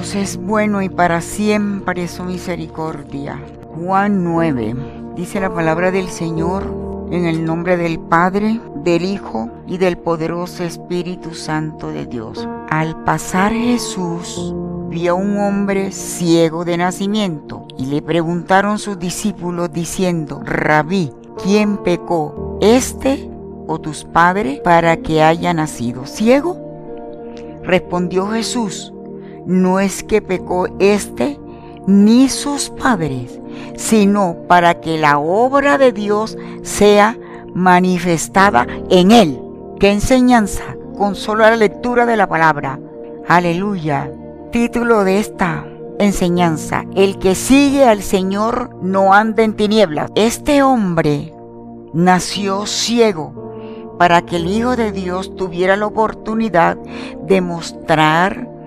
Es bueno y para siempre su misericordia. Juan 9. Dice la palabra del Señor en el nombre del Padre, del Hijo y del poderoso Espíritu Santo de Dios. Al pasar Jesús vio a un hombre ciego de nacimiento y le preguntaron sus discípulos diciendo, Rabí, ¿quién pecó, este o tus padres, para que haya nacido ciego? Respondió Jesús, no es que pecó este ni sus padres, sino para que la obra de Dios sea manifestada en él. ¿Qué enseñanza? Con solo la lectura de la palabra. Aleluya. Título de esta enseñanza. El que sigue al Señor no anda en tinieblas. Este hombre nació ciego para que el Hijo de Dios tuviera la oportunidad de mostrar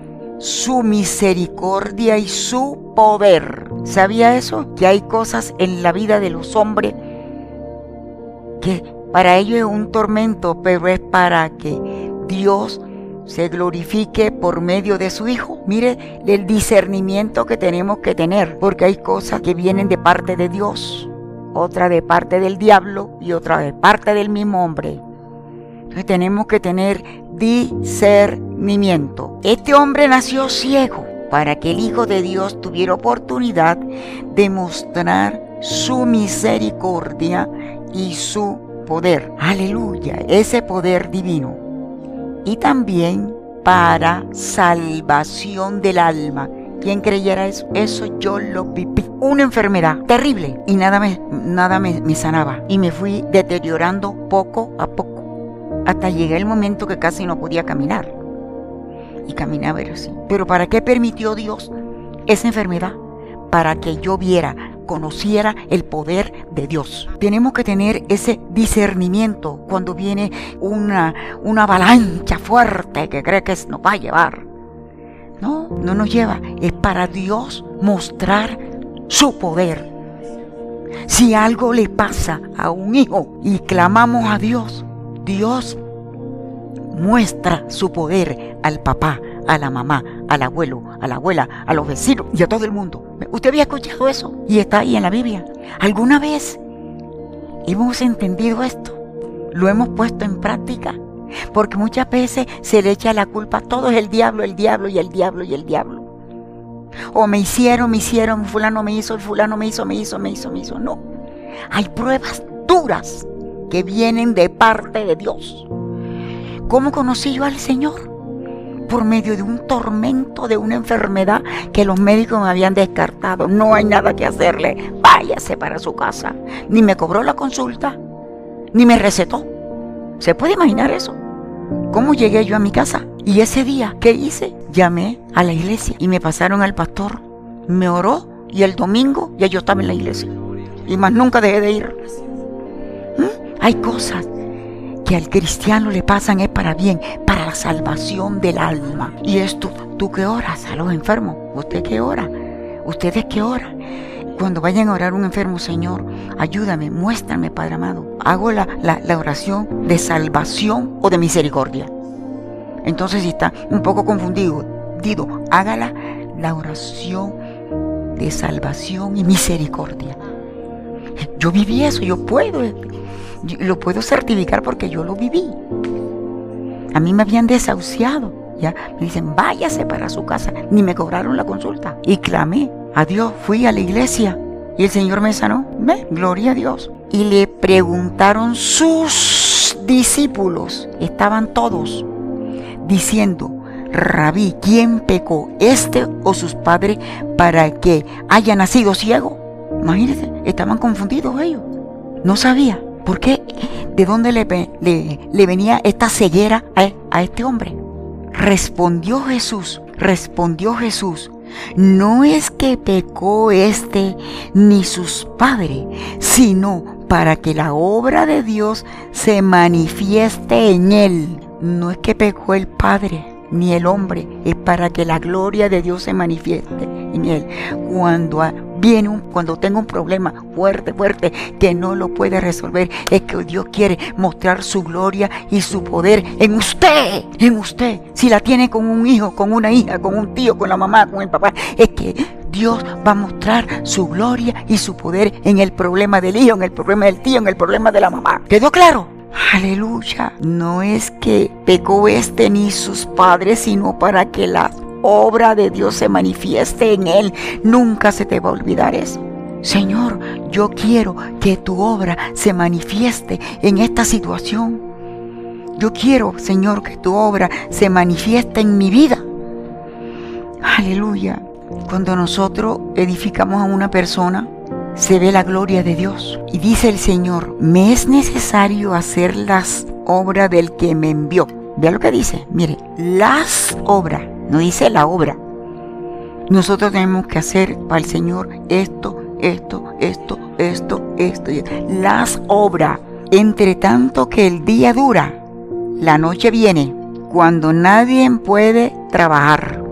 su misericordia y su poder. ¿Sabía eso? Que hay cosas en la vida de los hombres que para ellos es un tormento, pero es para que Dios se glorifique por medio de su Hijo. Mire el discernimiento que tenemos que tener, porque hay cosas que vienen de parte de Dios, otra de parte del diablo y otra de parte del mismo hombre. Entonces tenemos que tener discernimiento. Este hombre nació ciego para que el Hijo de Dios tuviera oportunidad de mostrar su misericordia y su poder. Aleluya, ese poder divino. Y también para salvación del alma. ¿Quién creyera eso? Eso yo lo viví. Una enfermedad terrible y nada me, nada me, me sanaba. Y me fui deteriorando poco a poco hasta llegué el momento que casi no podía caminar. Y caminaba así. Pero ¿para qué permitió Dios esa enfermedad? Para que yo viera, conociera el poder de Dios. Tenemos que tener ese discernimiento cuando viene una, una avalancha fuerte que cree que nos va a llevar. No, no nos lleva. Es para Dios mostrar su poder. Si algo le pasa a un hijo y clamamos a Dios, Dios muestra su poder al papá, a la mamá, al abuelo, a la abuela, a los vecinos y a todo el mundo. ¿Usted había escuchado eso? Y está ahí en la Biblia. ¿Alguna vez hemos entendido esto? ¿Lo hemos puesto en práctica? Porque muchas veces se le echa la culpa, todo es el diablo, el diablo y el diablo y el diablo. O me hicieron, me hicieron, fulano me hizo, fulano me hizo, me hizo, me hizo, me hizo. No. Hay pruebas duras que vienen de parte de Dios. ¿Cómo conocí yo al Señor? Por medio de un tormento, de una enfermedad que los médicos me habían descartado. No hay nada que hacerle. Váyase para su casa. Ni me cobró la consulta, ni me recetó. ¿Se puede imaginar eso? ¿Cómo llegué yo a mi casa? Y ese día, ¿qué hice? Llamé a la iglesia y me pasaron al pastor. Me oró y el domingo ya yo estaba en la iglesia. Y más nunca dejé de ir. Hay cosas que al cristiano le pasan es para bien, para la salvación del alma. Y esto, tú que oras a los enfermos, usted que ora, ustedes que oran. Cuando vayan a orar un enfermo, Señor, ayúdame, muéstrame, Padre amado. Hago la, la oración de salvación o de misericordia. Entonces, si está un poco confundido, digo, hágala la oración de salvación y misericordia. Yo viví eso, yo puedo lo puedo certificar porque yo lo viví. A mí me habían desahuciado. Ya me dicen, váyase para su casa. Ni me cobraron la consulta. Y clamé a Dios. Fui a la iglesia y el Señor me sanó. ¿Ve? Gloria a Dios. Y le preguntaron sus discípulos. Estaban todos diciendo, Rabí, ¿quién pecó? ¿Este o sus padres para que haya nacido ciego? Imagínense, estaban confundidos ellos. No sabía. ¿Por qué? ¿De dónde le, venía esta ceguera a, este hombre? Respondió Jesús, respondió Jesús, no es que pecó este ni sus padres, sino para que la obra de Dios se manifieste en él. No es que pecó el Padre ni el hombre, es para que la gloria de Dios se manifieste en él. Cuando viene un, cuando tengo un problema fuerte, fuerte, que no lo puede resolver, es que Dios quiere mostrar su gloria y su poder en usted, en usted. Si la tiene con un hijo, con una hija, con un tío, con la mamá, con el papá, es que Dios va a mostrar su gloria y su poder en el problema del hijo, en el problema del tío, en el problema de la mamá. ¿Quedó claro? Aleluya. No es que pecó este ni sus padres, sino para que la obra de Dios se manifieste en él. Nunca se te va a olvidar eso. Señor, yo quiero que tu obra se manifieste en esta situación. Yo quiero, Señor, que tu obra se manifieste en mi vida. Aleluya. Cuando nosotros edificamos a una persona, se ve la gloria de Dios. Y dice el Señor, me es necesario hacer las obras del que me envió. Vea lo que dice, mire, las obras, no dice la obra. Nosotros tenemos que hacer para el Señor esto, esto, esto, esto, esto, las obras. Entre tanto que el día dura, la noche viene, cuando nadie puede trabajar.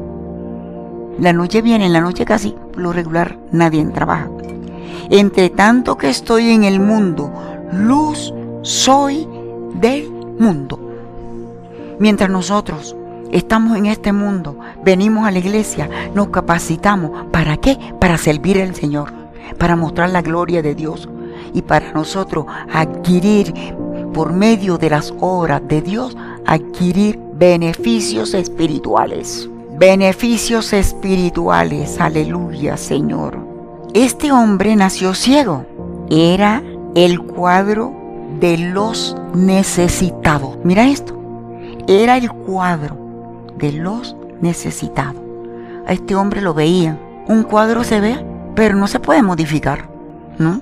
La noche viene, en la noche casi, lo regular, nadie trabaja. Entre tanto que estoy en el mundo, luz soy del mundo. Mientras nosotros estamos en este mundo, venimos a la iglesia, nos capacitamos. ¿Para qué? Para servir al Señor, para mostrar la gloria de Dios y para nosotros adquirir por medio de las obras de Dios, adquirir beneficios espirituales beneficios espirituales. Aleluya, Señor. Este hombre nació ciego. Era el cuadro de los necesitados. Mira esto. Era el cuadro de los necesitados. A este hombre lo veía. Un cuadro se ve, pero no se puede modificar. ¿No?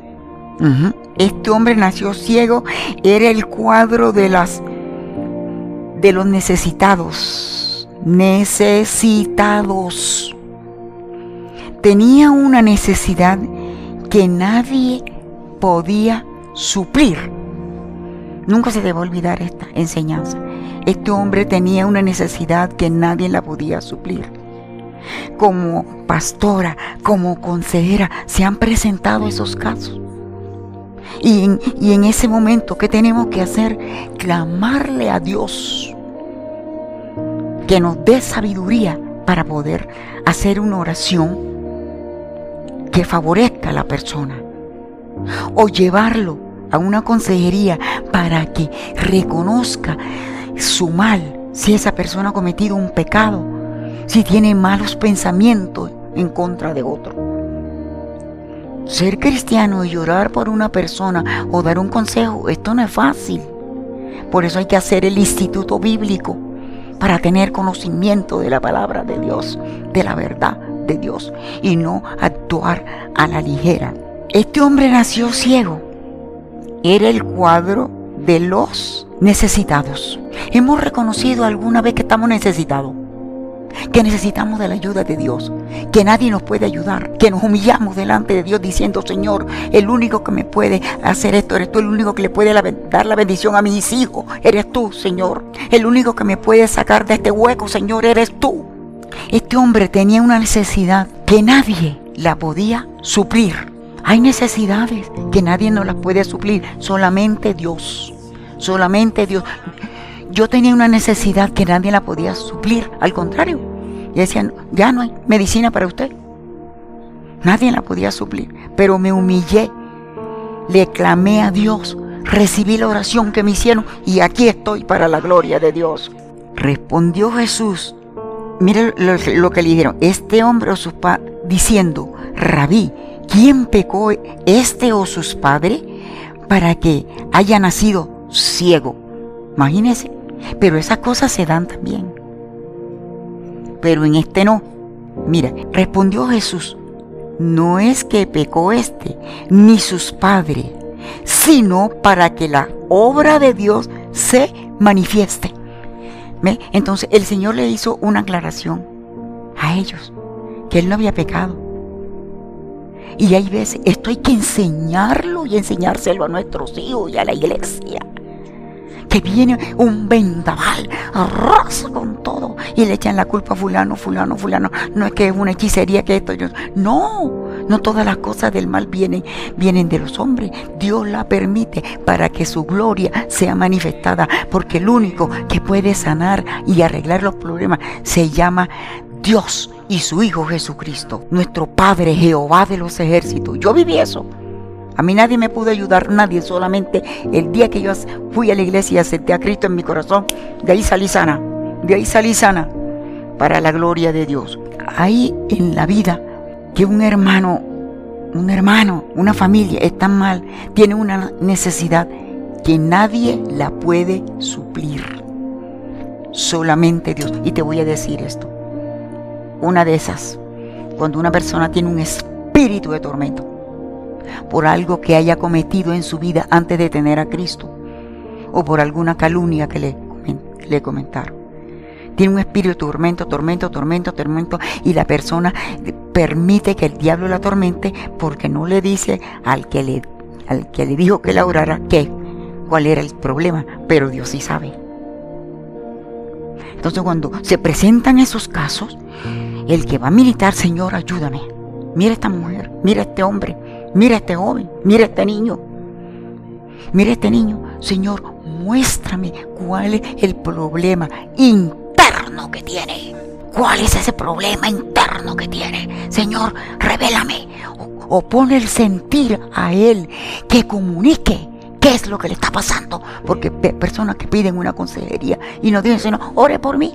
Este hombre nació ciego. Era el cuadro de las de los necesitados necesitados. Tenía una necesidad que nadie podía suplir. Nunca se debe olvidar esta enseñanza. Este hombre tenía una necesidad que nadie la podía suplir. Como pastora, como consejera, se han presentado esos casos. Y en, y en ese momento, ¿qué tenemos que hacer? Clamarle a Dios que nos dé sabiduría para poder hacer una oración que favorezca a la persona. O llevarlo a una consejería para que reconozca su mal, si esa persona ha cometido un pecado, si tiene malos pensamientos en contra de otro. Ser cristiano y llorar por una persona o dar un consejo, esto no es fácil. Por eso hay que hacer el instituto bíblico para tener conocimiento de la palabra de Dios, de la verdad de Dios y no actuar a la ligera. Este hombre nació ciego. Era el cuadro de los necesitados. Hemos reconocido alguna vez que estamos necesitados que necesitamos de la ayuda de Dios, que nadie nos puede ayudar, que nos humillamos delante de Dios diciendo, Señor, el único que me puede hacer esto eres tú, el único que le puede dar la bendición a mis hijos, eres tú, Señor. El único que me puede sacar de este hueco, Señor, eres tú. Este hombre tenía una necesidad que nadie la podía suplir. Hay necesidades que nadie nos las puede suplir, solamente Dios. Solamente Dios. Yo tenía una necesidad que nadie la podía suplir, al contrario. Y decían, ya no hay medicina para usted. Nadie la podía suplir, pero me humillé, le clamé a Dios, recibí la oración que me hicieron y aquí estoy para la gloria de Dios. Respondió Jesús, mire lo, que le dijeron, este hombre o sus padres, diciendo, rabí, ¿quién pecó, este o sus padres, para que haya nacido ciego? Imagínense, pero esas cosas se dan también. Pero en este no. Mira, respondió Jesús, no es que pecó este, ni sus padres, sino para que la obra de Dios se manifieste. Entonces el Señor le hizo una aclaración a ellos, que él no había pecado. Y hay veces, esto hay que enseñarlo y enseñárselo a nuestros hijos y a la iglesia que viene un vendaval, arrasa con todo y le echan la culpa a fulano, fulano, fulano. No es que es una hechicería que esto, yo, no, No todas las cosas del mal vienen, vienen de los hombres. Dios la permite para que su gloria sea manifestada. Porque el único que puede sanar y arreglar los problemas se llama Dios y su Hijo Jesucristo. Nuestro Padre Jehová de los ejércitos. Yo viví eso. A mí nadie me pudo ayudar, nadie, solamente el día que yo fui a la iglesia y acepté a Cristo en mi corazón, de ahí salí sana, de ahí salí sana, para la gloria de Dios. Ahí en la vida que un hermano, un hermano, una familia está mal, tiene una necesidad que nadie la puede suplir. Solamente Dios. Y te voy a decir esto. Una de esas, cuando una persona tiene un espíritu de tormento, por algo que haya cometido en su vida antes de tener a Cristo o por alguna calumnia que le, le comentaron. Tiene un espíritu de tormento, tormento, tormento, tormento y la persona permite que el diablo la atormente porque no le dice al que le, al que le dijo que la orara qué, cuál era el problema, pero Dios sí sabe. Entonces cuando se presentan esos casos, el que va a militar, Señor, ayúdame. Mira esta mujer, mira este hombre, mira este joven, mira este niño. Mira este niño, Señor, muéstrame cuál es el problema interno que tiene. ¿Cuál es ese problema interno que tiene? Señor, revélame. O, pone el sentir a Él que comunique qué es lo que le está pasando. Porque personas que piden una consejería y nos dicen, Señor, ore por mí.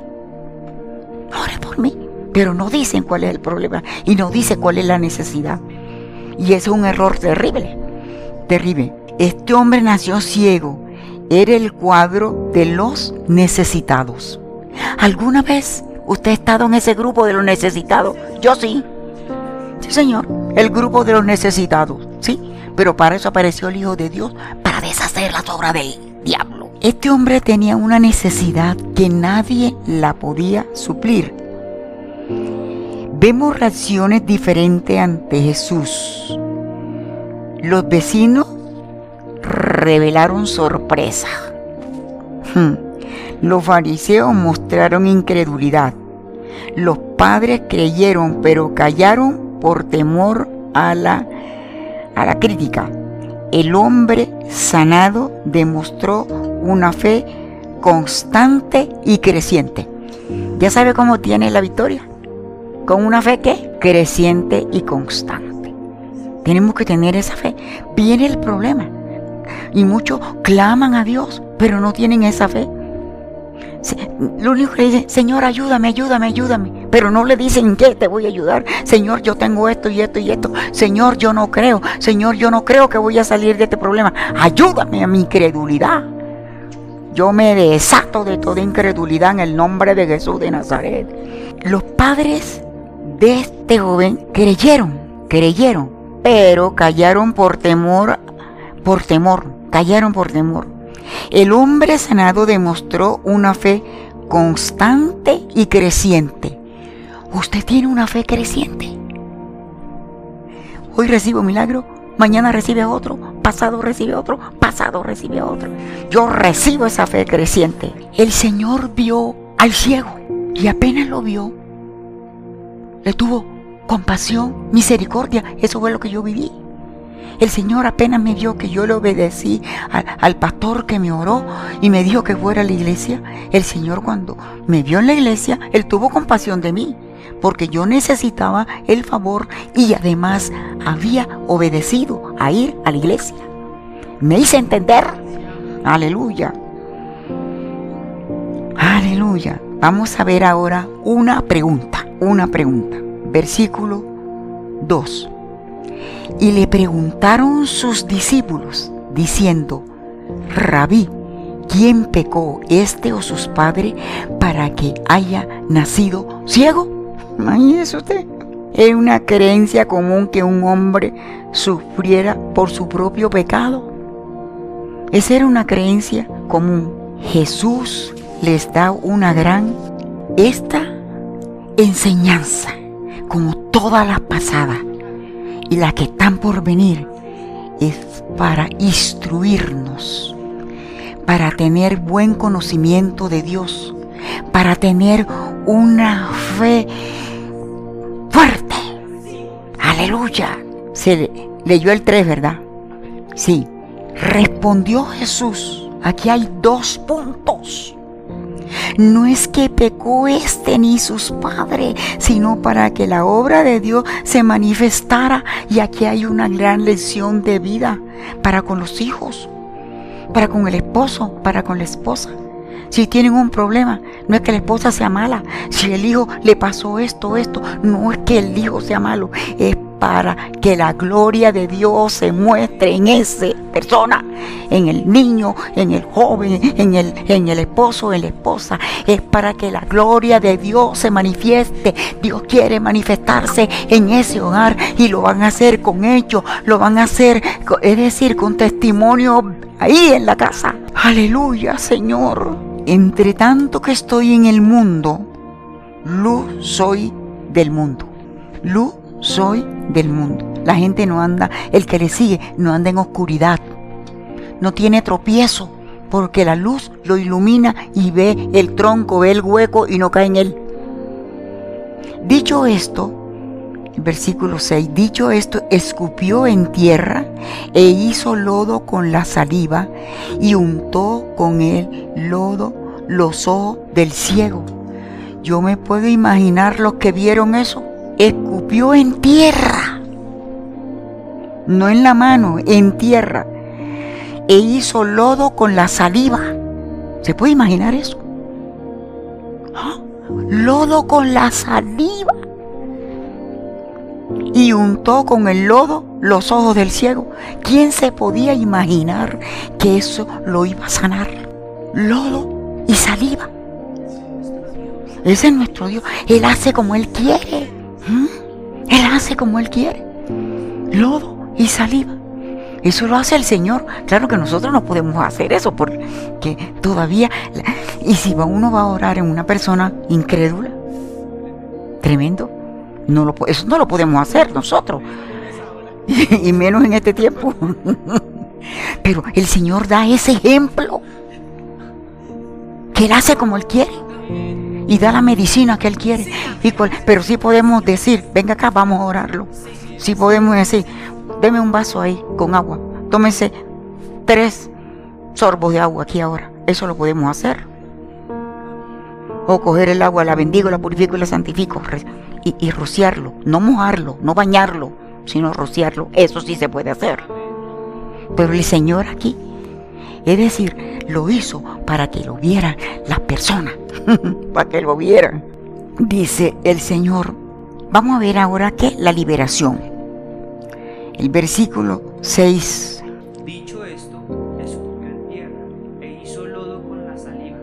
Ore por mí. Pero no dicen cuál es el problema y no dicen cuál es la necesidad. Y es un error terrible, terrible. Este hombre nació ciego. Era el cuadro de los necesitados. ¿Alguna vez usted ha estado en ese grupo de los necesitados? Yo sí. Sí, Señor. El grupo de los necesitados. Sí. Pero para eso apareció el Hijo de Dios, para deshacer la obras del diablo. Este hombre tenía una necesidad que nadie la podía suplir vemos reacciones diferentes ante Jesús. Los vecinos revelaron sorpresa. Hmm. Los fariseos mostraron incredulidad. Los padres creyeron, pero callaron por temor a la, a la crítica. El hombre sanado demostró una fe constante y creciente. ¿Ya sabe cómo tiene la victoria? Con una fe que creciente y constante. Tenemos que tener esa fe. Viene el problema. Y muchos claman a Dios, pero no tienen esa fe. Lo único que dicen, Señor, ayúdame, ayúdame, ayúdame. Pero no le dicen qué te voy a ayudar. Señor, yo tengo esto y esto y esto. Señor, yo no creo. Señor, yo no creo que voy a salir de este problema. Ayúdame a mi incredulidad. Yo me desato de toda incredulidad en el nombre de Jesús de Nazaret. Los padres de este joven creyeron, creyeron, pero callaron por temor, por temor, callaron por temor. El hombre sanado demostró una fe constante y creciente. Usted tiene una fe creciente. Hoy recibo un milagro, mañana recibe otro, pasado recibe otro, pasado recibe otro. Yo recibo esa fe creciente. El Señor vio al ciego y apenas lo vio, le tuvo compasión, misericordia. Eso fue lo que yo viví. El Señor apenas me vio que yo le obedecí al, pastor que me oró y me dijo que fuera a la iglesia. El Señor cuando me vio en la iglesia, Él tuvo compasión de mí, porque yo necesitaba el favor y además había obedecido a ir a la iglesia. Me hice entender. Aleluya. Aleluya. Vamos a ver ahora una pregunta una pregunta. Versículo 2. Y le preguntaron sus discípulos, diciendo, Rabí, ¿quién pecó, este o sus padres, para que haya nacido ciego? Imagínese usted. Es una creencia común que un hombre sufriera por su propio pecado. Esa era una creencia común. Jesús les da una gran, esta enseñanza, como todas las pasadas y las que están por venir, es para instruirnos, para tener buen conocimiento de Dios, para tener una fe fuerte. Aleluya. se leyó el 3, ¿verdad? Sí. Respondió Jesús. Aquí hay dos puntos. No es que pecó este ni sus padres, sino para que la obra de Dios se manifestara. Y aquí hay una gran lección de vida para con los hijos, para con el esposo, para con la esposa. Si tienen un problema, no es que la esposa sea mala. Si el hijo le pasó esto, esto, no es que el hijo sea malo. Es para que la gloria de Dios se muestre en esa persona, en el niño, en el joven, en el, en el esposo, en la esposa. Es para que la gloria de Dios se manifieste. Dios quiere manifestarse en ese hogar y lo van a hacer con ellos, lo van a hacer, es decir, con testimonio ahí en la casa. Aleluya, Señor. Entre tanto que estoy en el mundo, luz soy del mundo. Luz soy del mundo. La gente no anda, el que le sigue no anda en oscuridad. No tiene tropiezo porque la luz lo ilumina y ve el tronco, ve el hueco y no cae en él. Dicho esto, versículo 6, dicho esto, escupió en tierra e hizo lodo con la saliva y untó con el lodo los ojos del ciego. Yo me puedo imaginar los que vieron eso escupió en tierra, no en la mano, en tierra, e hizo lodo con la saliva. ¿Se puede imaginar eso? ¡Ah! Lodo con la saliva. Y untó con el lodo los ojos del ciego. ¿Quién se podía imaginar que eso lo iba a sanar? Lodo y saliva. Ese es nuestro Dios. Él hace como Él quiere. ¿Mm? Él hace como Él quiere. Lodo y saliva. Eso lo hace el Señor. Claro que nosotros no podemos hacer eso porque todavía... Y si uno va a orar en una persona incrédula, tremendo, no lo, eso no lo podemos hacer nosotros. Y, y menos en este tiempo. Pero el Señor da ese ejemplo. Que Él hace como Él quiere y da la medicina que Él quiere. pero sí podemos decir, venga acá, vamos a orarlo. Sí podemos decir, deme un vaso ahí con agua, tómese tres sorbos de agua aquí ahora. Eso lo podemos hacer. O coger el agua, la bendigo, la purifico y la santifico. Y, y rociarlo, no mojarlo, no bañarlo, sino rociarlo. Eso sí se puede hacer. Pero el Señor aquí es decir, lo hizo para que lo vieran las personas, para que lo vieran. Dice el Señor, vamos a ver ahora qué, la liberación. El versículo 6. Dicho esto, escupió en tierra e hizo lodo con la saliva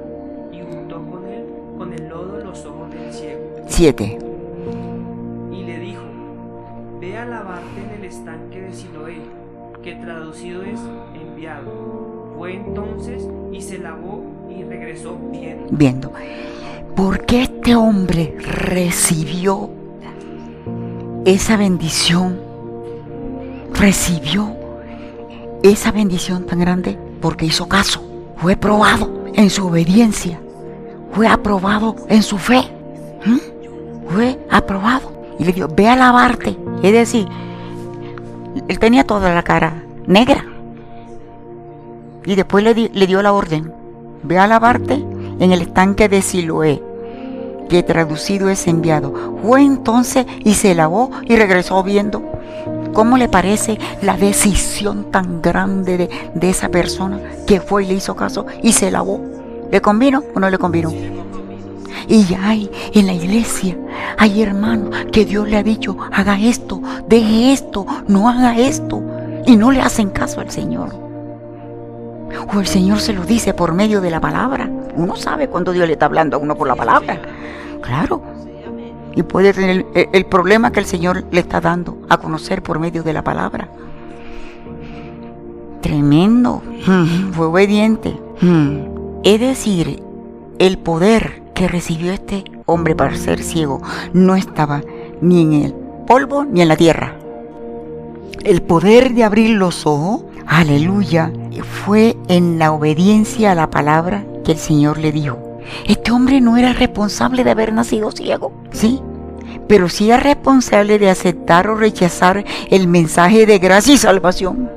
y untó con él, con el lodo los ojos del ciego. 7. Y regresó viendo. Viendo. qué este hombre recibió esa bendición, recibió esa bendición tan grande porque hizo caso, fue probado en su obediencia, fue aprobado en su fe, fue aprobado. Y le dijo, ve a lavarte, es decir, él tenía toda la cara negra, y después le, dio la orden, ve a lavarte en el estanque de Siloé, que traducido es enviado. Fue entonces y se lavó y regresó viendo. ¿Cómo le parece la decisión tan grande de, de esa persona que fue y le hizo caso y se lavó? ¿Le convino o no le convino? Y hay en la iglesia, hay hermanos que Dios le ha dicho, haga esto, deje esto, no haga esto. Y no le hacen caso al Señor. O el Señor se lo dice por medio de la palabra. Uno sabe cuando Dios le está hablando a uno por la palabra. Claro. Y puede tener el, problema que el Señor le está dando a conocer por medio de la palabra. Tremendo. Hmm. Fue obediente. Hmm. Es decir, el poder que recibió este hombre para ser ciego no estaba ni en el polvo ni en la tierra. El poder de abrir los ojos, aleluya, fue en la obediencia a la palabra que el Señor le dijo. Este hombre no era responsable de haber nacido ciego, ¿sí? pero sí es responsable de aceptar o rechazar el mensaje de gracia y salvación.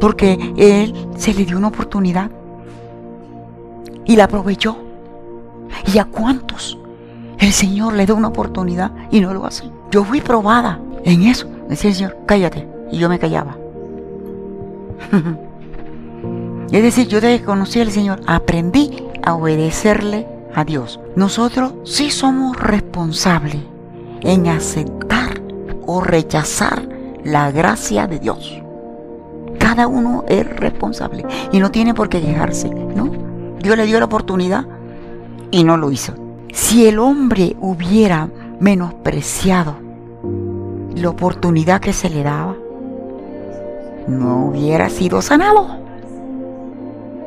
Porque él se le dio una oportunidad y la aprovechó. ¿Y a cuántos? El Señor le da una oportunidad y no lo hace. Yo fui probada en eso. Decía el Señor, cállate. Y yo me callaba. es decir, yo desde que conocí al Señor aprendí a obedecerle a Dios. Nosotros sí somos responsables en aceptar o rechazar la gracia de Dios. Cada uno es responsable y no tiene por qué quejarse, ¿no? Dios le dio la oportunidad y no lo hizo. Si el hombre hubiera menospreciado la oportunidad que se le daba, no hubiera sido sanado.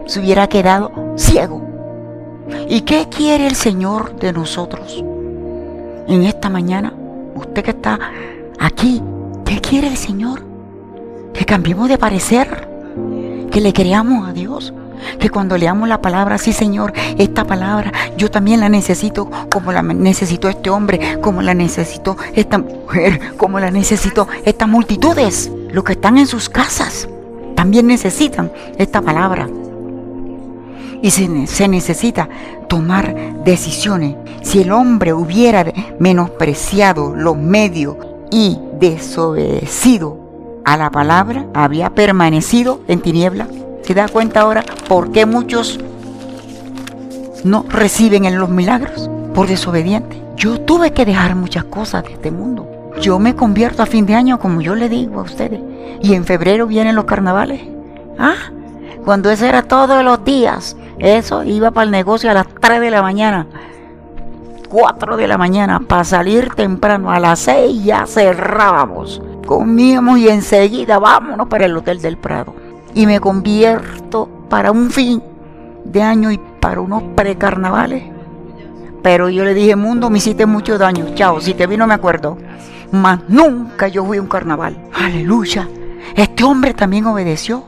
Se hubiera quedado ciego. ¿Y qué quiere el Señor de nosotros en esta mañana? Usted que está aquí, ¿qué quiere el Señor? Que cambiemos de parecer, que le creamos a Dios, que cuando leamos la palabra, sí Señor, esta palabra yo también la necesito como la necesitó este hombre, como la necesitó esta mujer, como la necesito estas multitudes, los que están en sus casas, también necesitan esta palabra. Y se, necesita tomar decisiones. Si el hombre hubiera menospreciado los medios y desobedecido a la palabra, había permanecido en tiniebla ¿Se da cuenta ahora por qué muchos no reciben en los milagros? Por desobediente. Yo tuve que dejar muchas cosas de este mundo. Yo me convierto a fin de año, como yo le digo a ustedes. Y en febrero vienen los carnavales. Ah, cuando eso era todos los días. Eso iba para el negocio a las 3 de la mañana. 4 de la mañana para salir temprano. A las 6 ya cerrábamos. Comíamos y enseguida vámonos para el Hotel del Prado y me convierto para un fin de año y para unos precarnavales. Pero yo le dije, mundo, me hiciste mucho daño. Chao, si te vi no me acuerdo. Mas nunca yo fui a un carnaval. Aleluya. Este hombre también obedeció.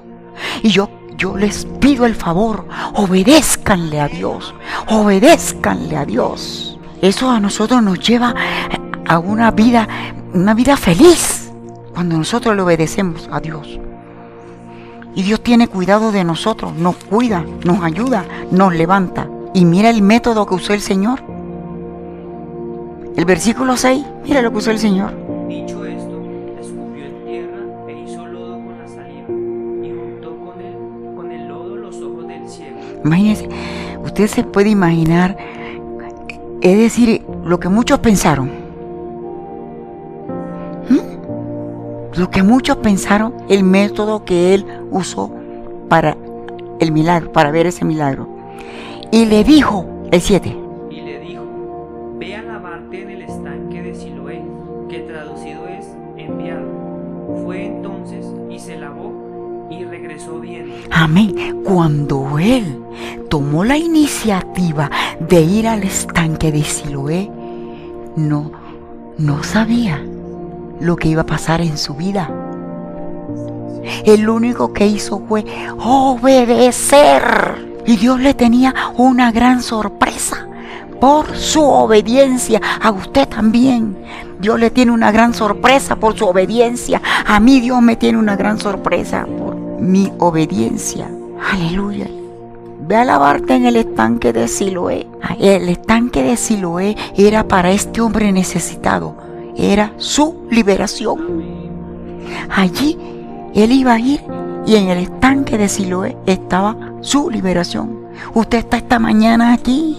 Y yo, yo les pido el favor, obedézcanle a Dios. Obedézcanle a Dios. Eso a nosotros nos lleva a una vida, una vida feliz. Cuando nosotros le obedecemos a Dios. Y Dios tiene cuidado de nosotros, nos cuida, nos ayuda, nos levanta. Y mira el método que usó el Señor. El versículo 6, mira lo que usó el Señor. Dicho esto, escupió en tierra e hizo lodo con la saliva y juntó con él, con el lodo los ojos del ciego. Imagínense, usted se puede imaginar, es decir, lo que muchos pensaron Lo que muchos pensaron, el método que él usó para el milagro, para ver ese milagro. Y le dijo, el 7. Amén. Cuando él tomó la iniciativa de ir al estanque de Siloé, no, no sabía lo que iba a pasar en su vida. El único que hizo fue obedecer. Y Dios le tenía una gran sorpresa por su obediencia. A usted también. Dios le tiene una gran sorpresa por su obediencia. A mí Dios me tiene una gran sorpresa por mi obediencia. Aleluya. Ve a lavarte en el estanque de Siloé. El estanque de Siloé era para este hombre necesitado era su liberación. Allí él iba a ir y en el estanque de Siloé estaba su liberación. Usted está esta mañana aquí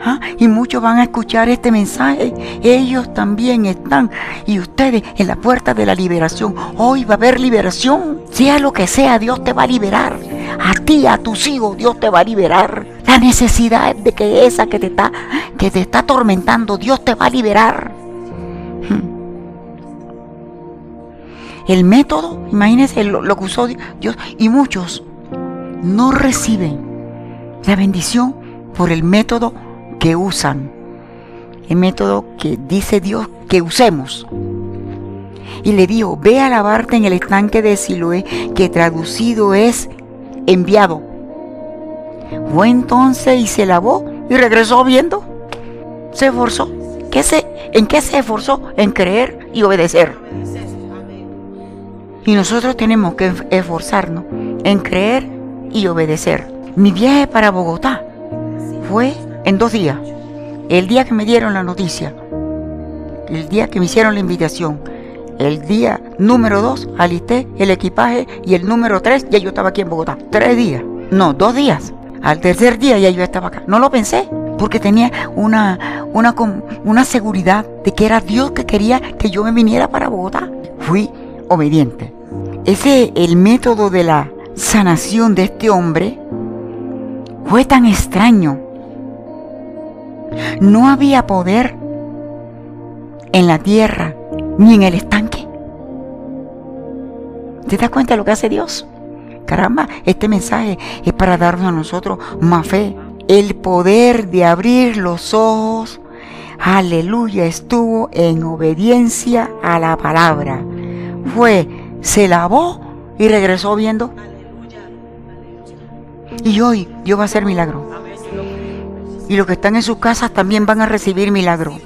¿ah? y muchos van a escuchar este mensaje. Ellos también están y ustedes en la puerta de la liberación. Hoy va a haber liberación. Sea lo que sea, Dios te va a liberar. A ti, a tus hijos, Dios te va a liberar. La necesidad de que esa que te está, que te está atormentando, Dios te va a liberar. El método, imagínense lo, que usó Dios, y muchos no reciben la bendición por el método que usan, el método que dice Dios que usemos. Y le dijo, ve a lavarte en el estanque de Siloé, que traducido es enviado. Fue entonces y se lavó y regresó viendo. Se esforzó ¿Qué se, ¿En qué se esforzó? En creer y obedecer. Y nosotros tenemos que esforzarnos en creer y obedecer. Mi viaje para Bogotá fue en dos días. El día que me dieron la noticia, el día que me hicieron la invitación, el día número dos alisté el equipaje y el número tres ya yo estaba aquí en Bogotá. Tres días, no, dos días. Al tercer día ya yo estaba acá. No lo pensé porque tenía una, una, una seguridad de que era Dios que quería que yo me viniera para Bogotá. Fui obediente. Ese el método de la sanación de este hombre fue tan extraño. No había poder en la tierra ni en el estanque. ¿Te das cuenta de lo que hace Dios? Caramba, este mensaje es para darnos a nosotros más fe. El poder de abrir los ojos, aleluya, estuvo en obediencia a la palabra. Fue, se lavó y regresó viendo. Y hoy Dios va a hacer milagro. Y los que están en sus casas también van a recibir milagro.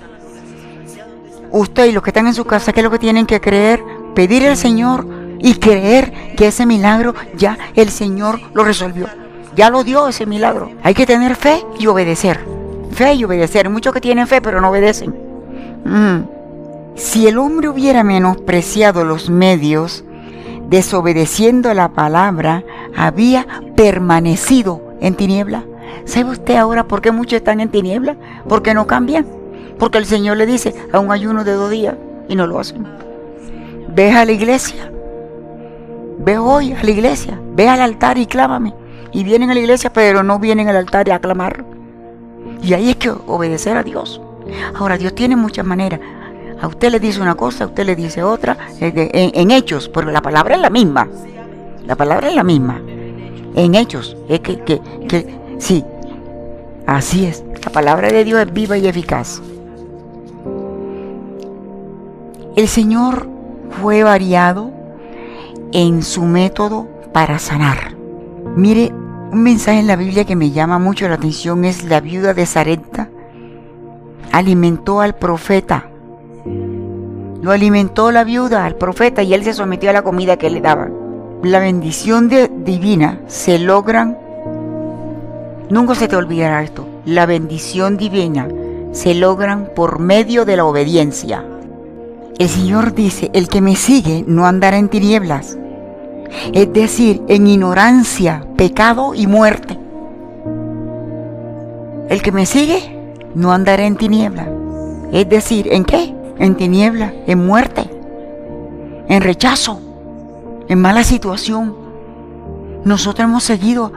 Usted y los que están en su casa, ¿qué es lo que tienen que creer? Pedir al Señor y creer que ese milagro ya el Señor lo resolvió. Ya lo dio ese milagro. Hay que tener fe y obedecer. Fe y obedecer. Muchos que tienen fe pero no obedecen. Mm. Si el hombre hubiera menospreciado los medios, desobedeciendo la palabra, había permanecido en tiniebla. ¿Sabe usted ahora por qué muchos están en tiniebla? Porque no cambian. Porque el Señor le dice a un ayuno de dos días y no lo hacen. Ve a la iglesia. Ve hoy a la iglesia. Ve al altar y clámame. Y vienen a la iglesia, pero no vienen al altar a clamar. Y ahí es que obedecer a Dios. Ahora, Dios tiene muchas maneras. A usted le dice una cosa, a usted le dice otra, en, hechos, porque la palabra es la misma. La palabra es la misma. En hechos, es que, que, que sí, así es. La palabra de Dios es viva y eficaz. El Señor fue variado en su método para sanar. Mire, un mensaje en la Biblia que me llama mucho la atención es la viuda de Zareta alimentó al profeta. Lo alimentó la viuda al profeta y él se sometió a la comida que le daban. La bendición divina se logran, nunca se te olvidará esto, la bendición divina se logran por medio de la obediencia. El Señor dice, el que me sigue no andará en tinieblas, es decir, en ignorancia, pecado y muerte. El que me sigue no andará en tinieblas, es decir, ¿en qué? En tiniebla, en muerte, en rechazo, en mala situación. Nosotros hemos seguido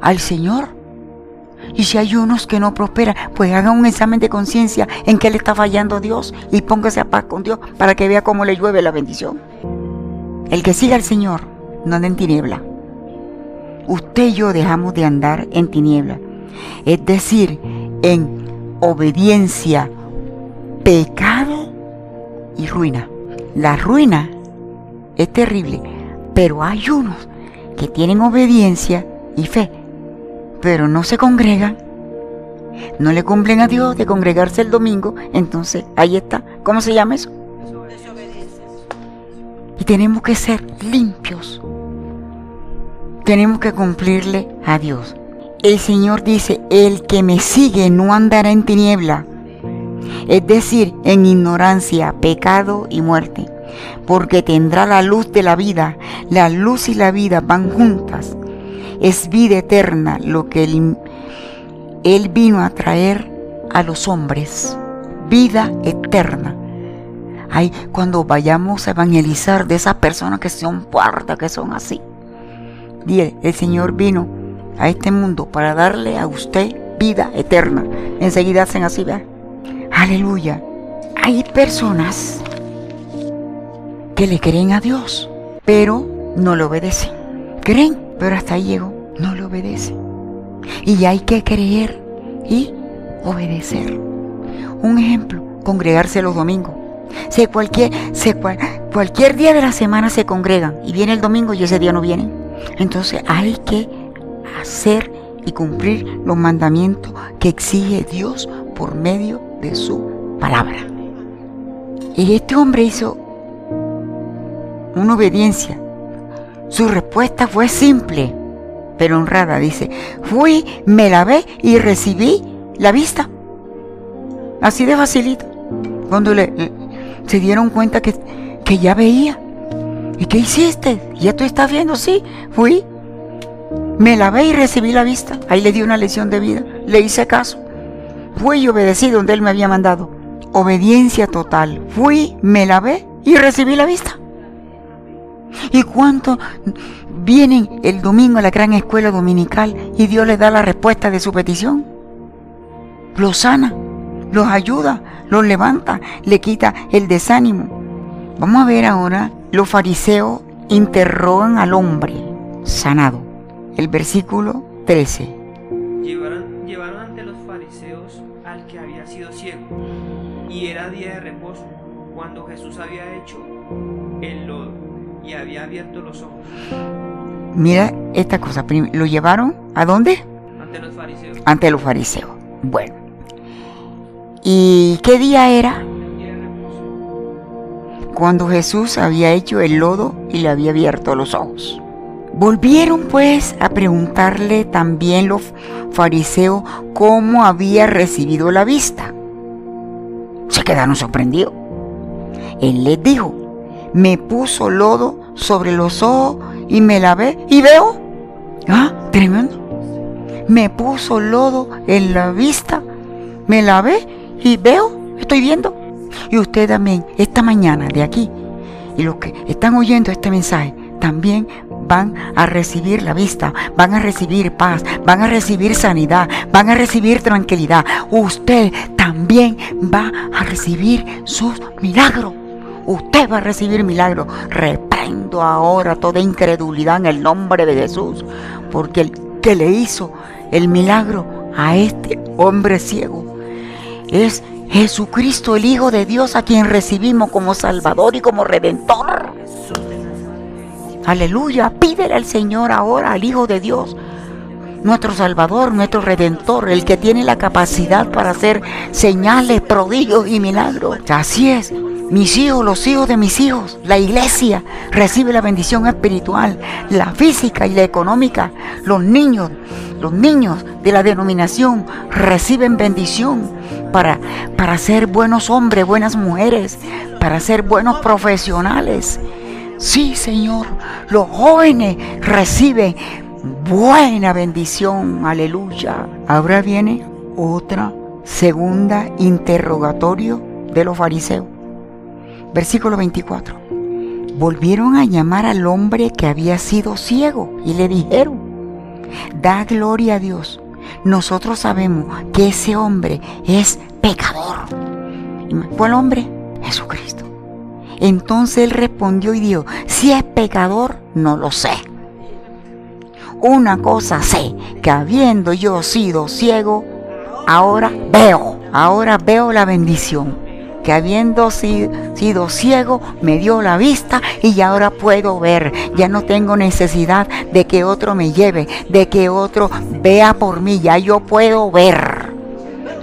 al Señor y si hay unos que no prosperan, pues hagan un examen de conciencia en qué le está fallando Dios y póngase a paz con Dios para que vea cómo le llueve la bendición. El que siga al Señor no anda en tiniebla. Usted y yo dejamos de andar en tiniebla. Es decir, en obediencia, pecado y ruina. La ruina es terrible, pero hay unos que tienen obediencia y fe pero no se congregan, no le cumplen a Dios de congregarse el domingo, entonces ahí está. ¿Cómo se llama eso? Y tenemos que ser limpios. Tenemos que cumplirle a Dios. El Señor dice, el que me sigue no andará en tiniebla, es decir, en ignorancia, pecado y muerte, porque tendrá la luz de la vida. La luz y la vida van juntas es vida eterna lo que él, vino a traer a los hombres. Vida eterna. Ay, cuando vayamos a evangelizar de esas personas que son puertas, que son así. Dile, el Señor vino a este mundo para darle a usted vida eterna. Enseguida hacen así, ¿verdad? Aleluya. Hay personas que le creen a Dios, pero no le obedecen. Creen, pero hasta ahí llegó, no le obedece. Y hay que creer y obedecer. Un ejemplo, congregarse los domingos. Si cualquier, cualquier día de la semana se congregan y viene el domingo y ese día no vienen. Entonces hay que hacer y cumplir los mandamientos que exige Dios por medio de su palabra. Y este hombre hizo una obediencia. Su respuesta fue simple, pero honrada. Dice, fui, me lavé y recibí la vista. Así de facilito. Cuando le, se dieron cuenta que, que ya veía. ¿Y qué hiciste? ¿Ya tú estás viendo? Sí, fui. Me lavé y recibí la vista. Ahí le di una lección de vida. Le hice caso. Fui y obedecí donde él me había mandado. Obediencia total. Fui, me lavé y recibí la vista. ¿Y cuánto vienen el domingo a la gran escuela dominical y Dios les da la respuesta de su petición? Los sana, los ayuda, los levanta, le quita el desánimo. Vamos a ver ahora, los fariseos interrogan al hombre sanado. El versículo 13. Llevaron, llevaron ante los fariseos al que había sido ciego, y era día de reposo, cuando Jesús había hecho el lodo y había abierto los ojos. Mira esta cosa, lo llevaron a dónde? Ante los fariseos. Ante los fariseos. Bueno. ¿Y qué día era? Cuando Jesús había hecho el lodo y le había abierto los ojos. Volvieron pues a preguntarle también los fariseos cómo había recibido la vista. Se quedaron sorprendidos. Él les dijo, me puso lodo sobre los ojos y me lavé y veo. Ah, tremendo. Me puso lodo en la vista, me lavé y veo, estoy viendo. Y usted también, esta mañana de aquí, y los que están oyendo este mensaje, también van a recibir la vista, van a recibir paz, van a recibir sanidad, van a recibir tranquilidad. Usted también va a recibir sus milagros. Usted va a recibir milagros. Ahora toda incredulidad en el nombre de Jesús, porque el que le hizo el milagro a este hombre ciego es Jesucristo, el Hijo de Dios, a quien recibimos como Salvador y como Redentor. Aleluya, pídele al Señor ahora, al Hijo de Dios, nuestro Salvador, nuestro Redentor, el que tiene la capacidad para hacer señales, prodigios y milagros. Así es, mis hijos, los hijos de mis hijos, la iglesia recibe la bendición espiritual, la física y la económica. Los niños, los niños de la denominación reciben bendición para, para ser buenos hombres, buenas mujeres, para ser buenos profesionales. Sí, Señor, los jóvenes reciben buena bendición, aleluya. Ahora viene otra segunda interrogatorio de los fariseos. Versículo 24. Volvieron a llamar al hombre que había sido ciego y le dijeron, da gloria a Dios. Nosotros sabemos que ese hombre es pecador. ¿Y fue el hombre? Jesucristo. Entonces él respondió y dijo, si es pecador, no lo sé. Una cosa sé, que habiendo yo sido ciego, ahora veo, ahora veo la bendición. Que habiendo sido, ciego, me dio la vista y ahora puedo ver. Ya no tengo necesidad de que otro me lleve, de que otro vea por mí. Ya yo puedo ver.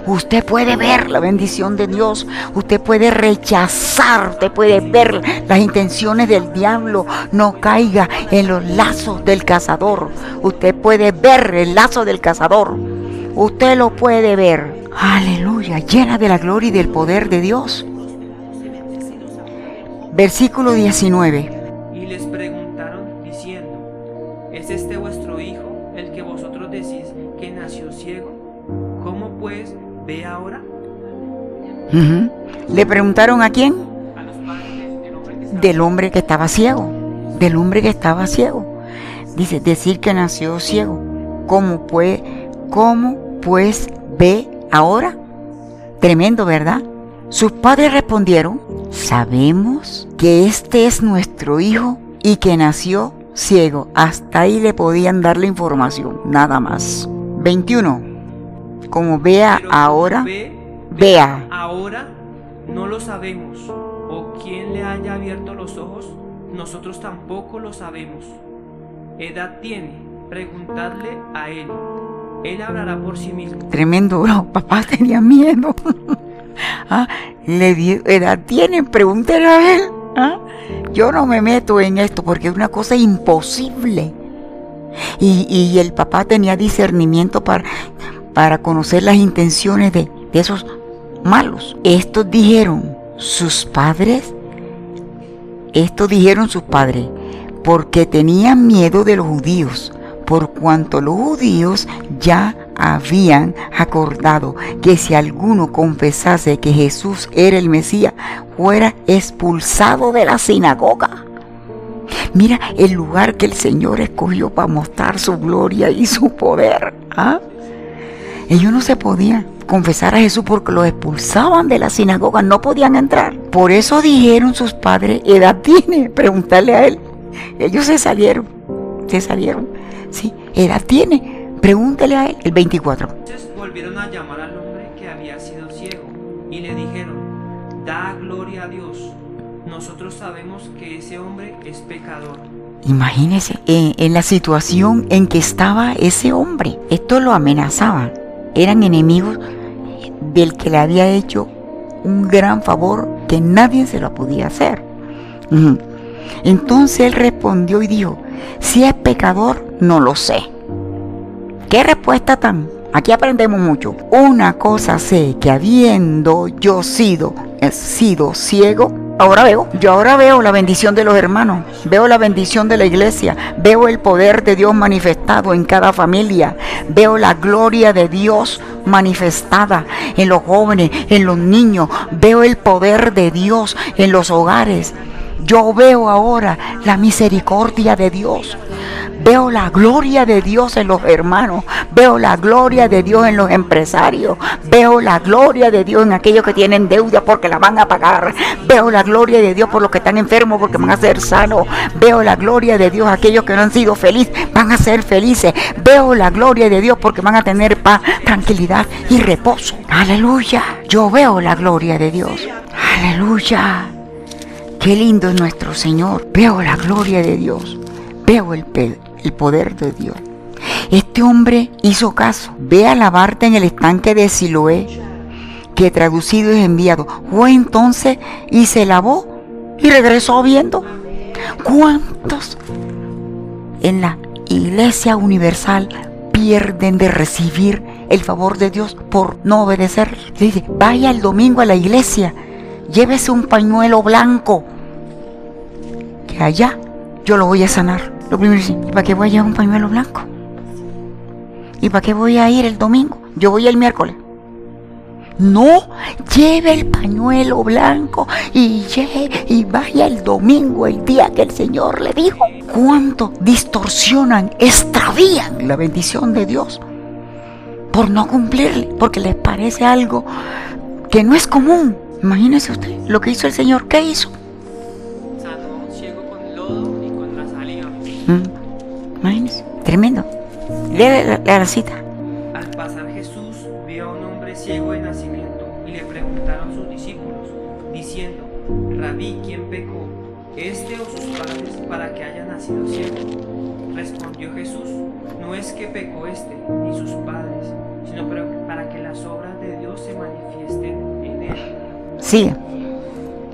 Usted puede ver la bendición de Dios. Usted puede rechazar. Usted puede ver las intenciones del diablo. No caiga en los lazos del cazador. Usted puede ver el lazo del cazador. Usted lo puede ver. Aleluya. Llena de la gloria y del poder de Dios. Versículo 19. Ve ahora? Le preguntaron a quién? A los padres del hombre que estaba del hombre que estaba ciego, del hombre que estaba ciego. Dice, decir que nació ciego. ¿Cómo pues, cómo pues ve ahora? Tremendo, ¿verdad? Sus padres respondieron, sabemos que este es nuestro hijo y que nació ciego. Hasta ahí le podían dar la información, nada más. 21. Como vea Pero ahora, ve, vea. ahora no lo sabemos. O quien le haya abierto los ojos, nosotros tampoco lo sabemos. Edad tiene, preguntadle a él. Él hablará por sí mismo. Tremendo, bro. Papá tenía miedo. Ah, le dio, edad tiene? Pregúntele a él. ¿ah? Yo no me meto en esto porque es una cosa imposible. Y, y el papá tenía discernimiento para, para conocer las intenciones de, esos malos. Estos dijeron sus padres, estos dijeron sus padres, porque tenían miedo de los judíos, por cuanto los judíos ya habían acordado que si alguno confesase que Jesús era el Mesías, fuera expulsado de la sinagoga. Mira el lugar que el Señor escogió para mostrar su gloria y su poder. ¿ah? Ellos no se podían confesar a Jesús porque los expulsaban de la sinagoga, no podían entrar. Por eso dijeron sus padres, edad tiene, preguntarle a él. Ellos se salieron, se salieron. Sí, edad tiene, pregúntele a él, el 24. Entonces volvieron a llamar al hombre que había sido ciego y le dijeron, da gloria a Dios. Nosotros sabemos que ese hombre es pecador. Imagínese en, en la situación en que estaba ese hombre. Esto lo amenazaba. Eran enemigos del que le había hecho un gran favor que nadie se lo podía hacer. Entonces él respondió y dijo, si es pecador, no lo sé. ¿Qué respuesta tan? Aquí aprendemos mucho. Una cosa sé, que habiendo yo sido, he sido ciego, ahora veo. Yo ahora veo la bendición de los hermanos, veo la bendición de la iglesia, veo el poder de Dios manifestado en cada familia, veo la gloria de Dios manifestada en los jóvenes, en los niños, veo el poder de Dios en los hogares. Yo veo ahora la misericordia de Dios. Veo la gloria de Dios en los hermanos. Veo la gloria de Dios en los empresarios. Veo la gloria de Dios en aquellos que tienen deuda porque la van a pagar. Veo la gloria de Dios por los que están enfermos porque van a ser sanos. Veo la gloria de Dios aquellos que no han sido felices van a ser felices. Veo la gloria de Dios porque van a tener paz, tranquilidad y reposo. Aleluya. Yo veo la gloria de Dios. Aleluya. Qué lindo es nuestro Señor. Veo la gloria de Dios. Veo el, el poder de Dios. Este hombre hizo caso. Ve a lavarte en el estanque de Siloé, que traducido es enviado. Fue entonces y se lavó y regresó viendo. ¿Cuántos en la iglesia universal pierden de recibir el favor de Dios por no obedecer? Dice, vaya el domingo a la iglesia, llévese un pañuelo blanco, que allá yo lo voy a sanar. Lo primero es, ¿y para qué voy a llevar un pañuelo blanco? ¿Y para qué voy a ir el domingo? Yo voy el miércoles. No, lleve el pañuelo blanco y, lle- y vaya el domingo, el día que el Señor le dijo. ¿Cuánto distorsionan, extravían la bendición de Dios por no cumplirle? Porque les parece algo que no es común. Imagínese usted lo que hizo el Señor. ¿Qué hizo? Mm, Imagínese, tremendo. Lea la, la- cita. Al pasar Jesús vio a un hombre ciego de nacimiento y le preguntaron sus discípulos, diciendo, Rabí, ¿quién pecó? ¿Este o sus padres para que haya nacido ciego? Respondió Jesús, no es que pecó este ni sus padres, sino para que las obras de Dios se manifiesten en él. Sigue.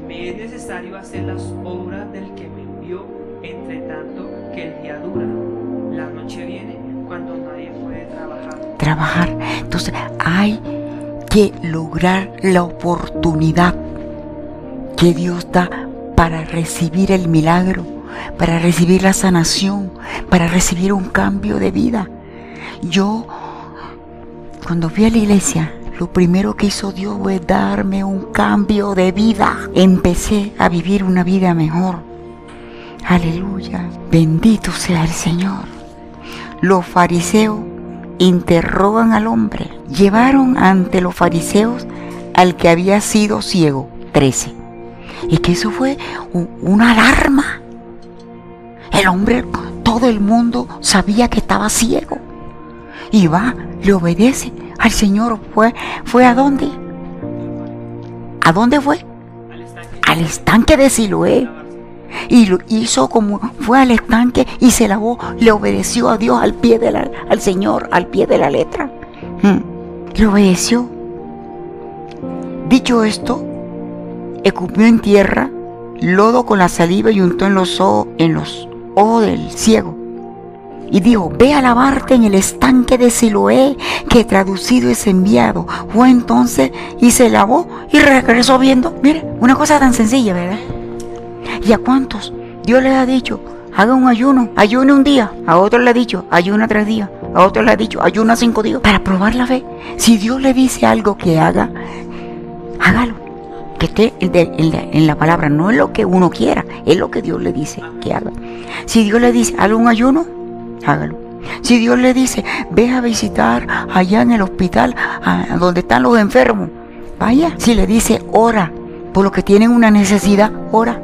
Me es necesario hacer las obras del que me envió, entre tanto que el día dura. La noche viene cuando nadie puede trabajar. trabajar. Entonces hay que lograr la oportunidad que Dios da para recibir el milagro, para recibir la sanación, para recibir un cambio de vida. Yo, cuando fui a la iglesia, lo primero que hizo Dios fue darme un cambio de vida. Empecé a vivir una vida mejor. Aleluya. Bendito sea el Señor. Los fariseos interrogan al hombre. Llevaron ante los fariseos al que había sido ciego. 13. Y que eso fue una alarma. El hombre, todo el mundo sabía que estaba ciego. Y va, le obedece al Señor. ¿Fue, fue a dónde? ¿A dónde fue? Al estanque de Siloé. Y lo hizo como fue al estanque y se lavó, le obedeció a Dios al pie de la, al Señor, al pie de la letra. Mm. Le obedeció. Dicho esto, escupió en tierra lodo con la saliva y untó en los ojos, en los ojos del ciego. Y dijo, ve a lavarte en el estanque de Siloé, que traducido es enviado. Fue entonces y se lavó y regresó viendo. Mire, una cosa tan sencilla, ¿verdad? ¿Y a cuántos? Dios les ha dicho, haga un ayuno, ayune un día. A otros le ha dicho, ayuna tres días. A otros le ha dicho, ayuna cinco días. Para probar la fe. Si Dios le dice algo que haga, hágalo. Que esté en la, palabra. No es lo que uno quiera, es lo que Dios le dice que haga. Si Dios le dice, haga un ayuno, hágalo. Si Dios le dice, ve a visitar allá en el hospital, donde están los enfermos, vaya. Si le dice, ora por los que tienen una necesidad, ora.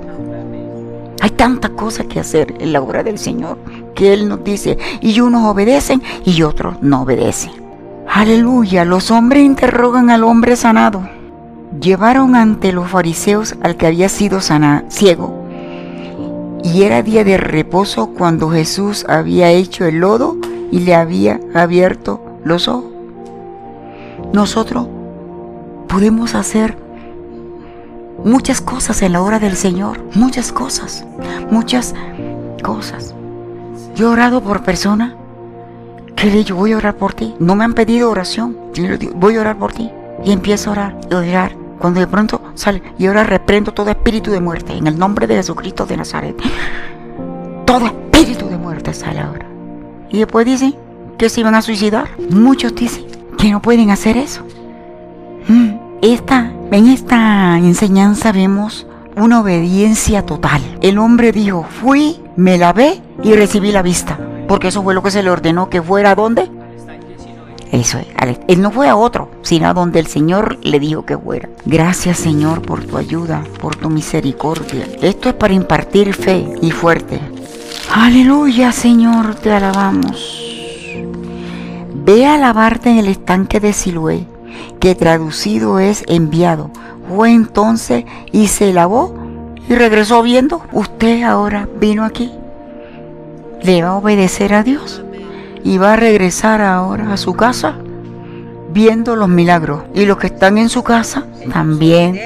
Hay tantas cosas que hacer en la obra del Señor que Él nos dice, y unos obedecen y otros no obedecen. Aleluya, los hombres interrogan al hombre sanado. Llevaron ante los fariseos al que había sido sana, ciego, y era día de reposo cuando Jesús había hecho el lodo y le había abierto los ojos. Nosotros podemos hacer muchas cosas en la obra del Señor, muchas cosas, muchas cosas. Yo he orado por personas que le digo, voy a orar por ti. No me han pedido oración. Yo voy a orar por ti. Y empiezo a orar y orar. Cuando de pronto sale, y ahora reprendo todo espíritu de muerte en el nombre de Jesucristo de Nazaret. Todo espíritu de muerte sale ahora. Y después dicen que se iban a suicidar. Muchos dicen que no pueden hacer eso. Mm, esta, en esta enseñanza vemos una obediencia total. El hombre dijo, fui, me lavé y recibí la vista. Porque eso fue lo que se le ordenó que fuera a dónde? Eso es. Él no fue a otro, sino a donde el Señor le dijo que fuera. Gracias Señor por tu ayuda, por tu misericordia. Esto es para impartir fe y fuerte. Aleluya Señor, te alabamos. Ve a lavarte en el estanque de Siloé, que traducido es enviado. Fue entonces y se lavó y regresó viendo. Usted ahora vino aquí le va a obedecer a Dios y va a regresar ahora a su casa viendo los milagros. Y los que están en su casa también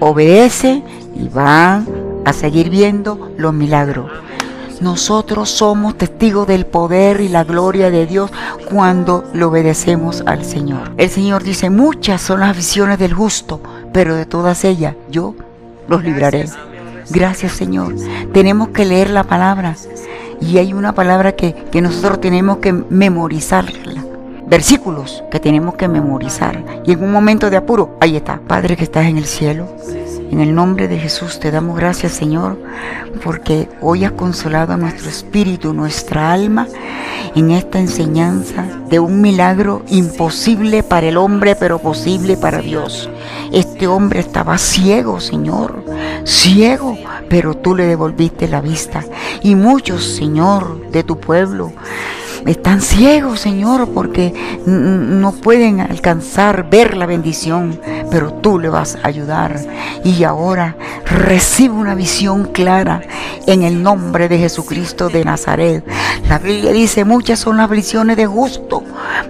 obedecen y van a seguir viendo los milagros. Nosotros somos testigos del poder y la gloria de Dios cuando le obedecemos al Señor. El Señor dice, muchas son las visiones del justo, pero de todas ellas yo los libraré. Gracias Señor. Tenemos que leer la palabra y hay una palabra que, nosotros tenemos que memorizarla. Versículos que tenemos que memorizar. Y en un momento de apuro, ahí está. Padre que estás en el cielo. En el nombre de Jesús te damos gracias, Señor, porque hoy has consolado a nuestro espíritu, nuestra alma, en esta enseñanza de un milagro imposible para el hombre, pero posible para Dios. Este hombre estaba ciego, Señor, ciego, pero tú le devolviste la vista. Y muchos, Señor, de tu pueblo, están ciegos, Señor, porque no pueden alcanzar, ver la bendición, pero tú le vas a ayudar. Y ahora recibe una visión clara en el nombre de Jesucristo de Nazaret. La Biblia dice, muchas son las visiones de justo,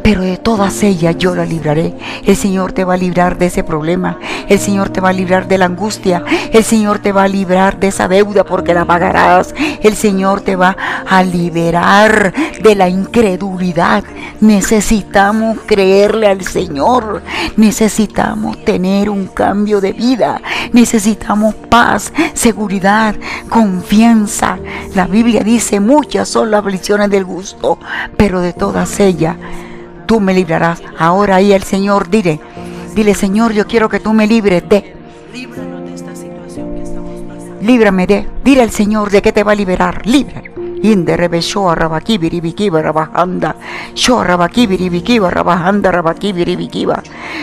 pero de todas ellas yo la libraré. El Señor te va a librar de ese problema. El Señor te va a librar de la angustia. El Señor te va a librar de esa deuda porque la pagarás. El Señor te va a liberar de la incredulidad. Necesitamos creerle al Señor. Necesitamos tener un cambio de vida. Necesitamos paz, seguridad, confianza. La Biblia dice, muchas son las aflicciones del gusto, pero de todas ellas tú me librarás. Ahora ahí el Señor, dile, dile Señor, yo quiero que tú me libres de... Líbrame de, dile al Señor de que te va a liberar, libre inde rebe shoa rabakibiri bikiba rabahanda shoa rabakibiri bikiba rabahanda rabakibiri bikiba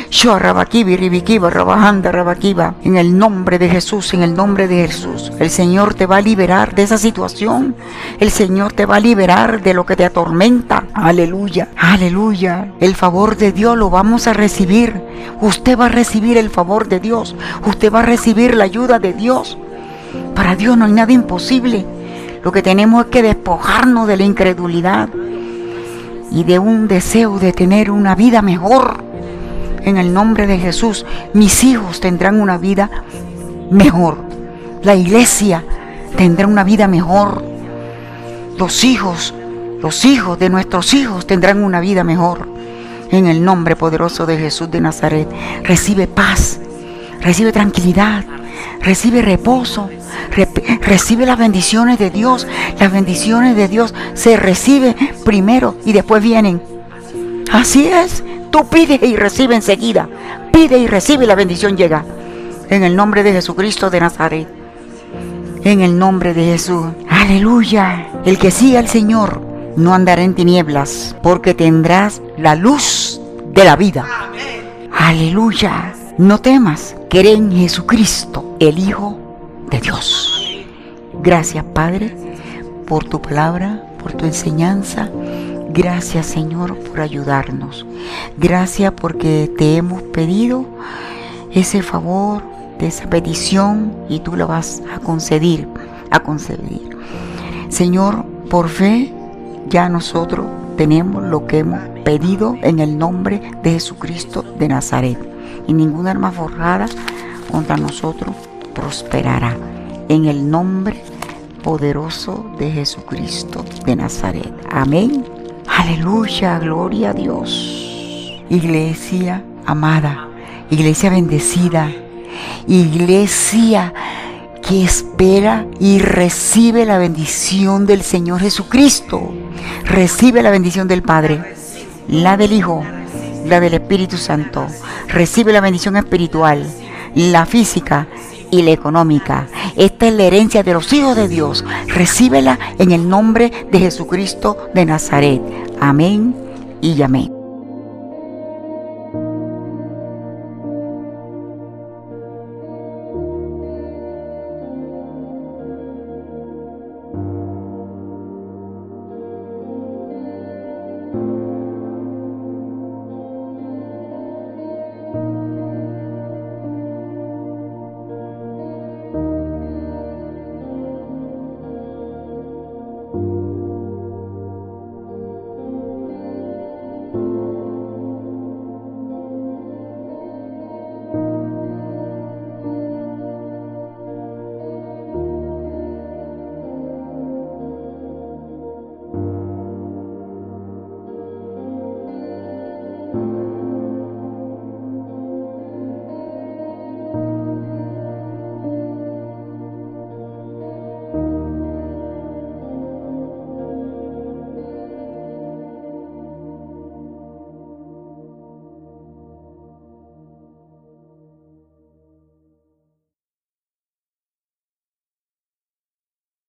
shoa rabakibiri bikiba rabahanda rabakiba en el nombre de Jesús en el nombre de Jesús. El Señor te va a liberar de esa situación. El Señor te va a liberar de lo que te atormenta. Aleluya aleluya. El favor de Dios lo vamos a recibir. Usted va a recibir el favor de Dios. Usted va a recibir la ayuda de Dios. Para Dios no hay nada imposible lo que tenemos es que despojarnos de la incredulidad y de un deseo de tener una vida mejor. En el nombre de Jesús, mis hijos tendrán una vida mejor. La iglesia tendrá una vida mejor. Los hijos, los hijos de nuestros hijos tendrán una vida mejor. En el nombre poderoso de Jesús de Nazaret, recibe paz, recibe tranquilidad, recibe reposo, recibe las bendiciones de Dios. Las bendiciones de Dios se reciben primero y después vienen. Así es, tú pides y recibe enseguida. Pide y recibe y la bendición llega. En el nombre de Jesucristo de Nazaret. En el nombre de Jesús. Aleluya. El que siga al Señor no andará en tinieblas, porque tendrás la luz de la vida. Aleluya. No temas, cree en Jesucristo, el Hijo de Dios. Gracias, Padre, por tu palabra, por tu enseñanza. Gracias, Señor, por ayudarnos. Gracias porque te hemos pedido ese favor, esa petición y tú la vas a conceder, a conceder. Señor, por fe ya nosotros tenemos lo que hemos pedido en el nombre de Jesucristo de Nazaret y ninguna arma forjada contra nosotros prosperará. En el nombre poderoso de Jesucristo de Nazaret. Amén. Aleluya, gloria a Dios. Iglesia amada, iglesia bendecida, iglesia que espera y recibe la bendición del Señor Jesucristo. Recibe la bendición del Padre, la del Hijo la del Espíritu Santo. Recibe la bendición espiritual, la física y la económica. Esta es la herencia de los hijos de Dios. Recíbela en el nombre de Jesucristo de Nazaret. Amén y amén.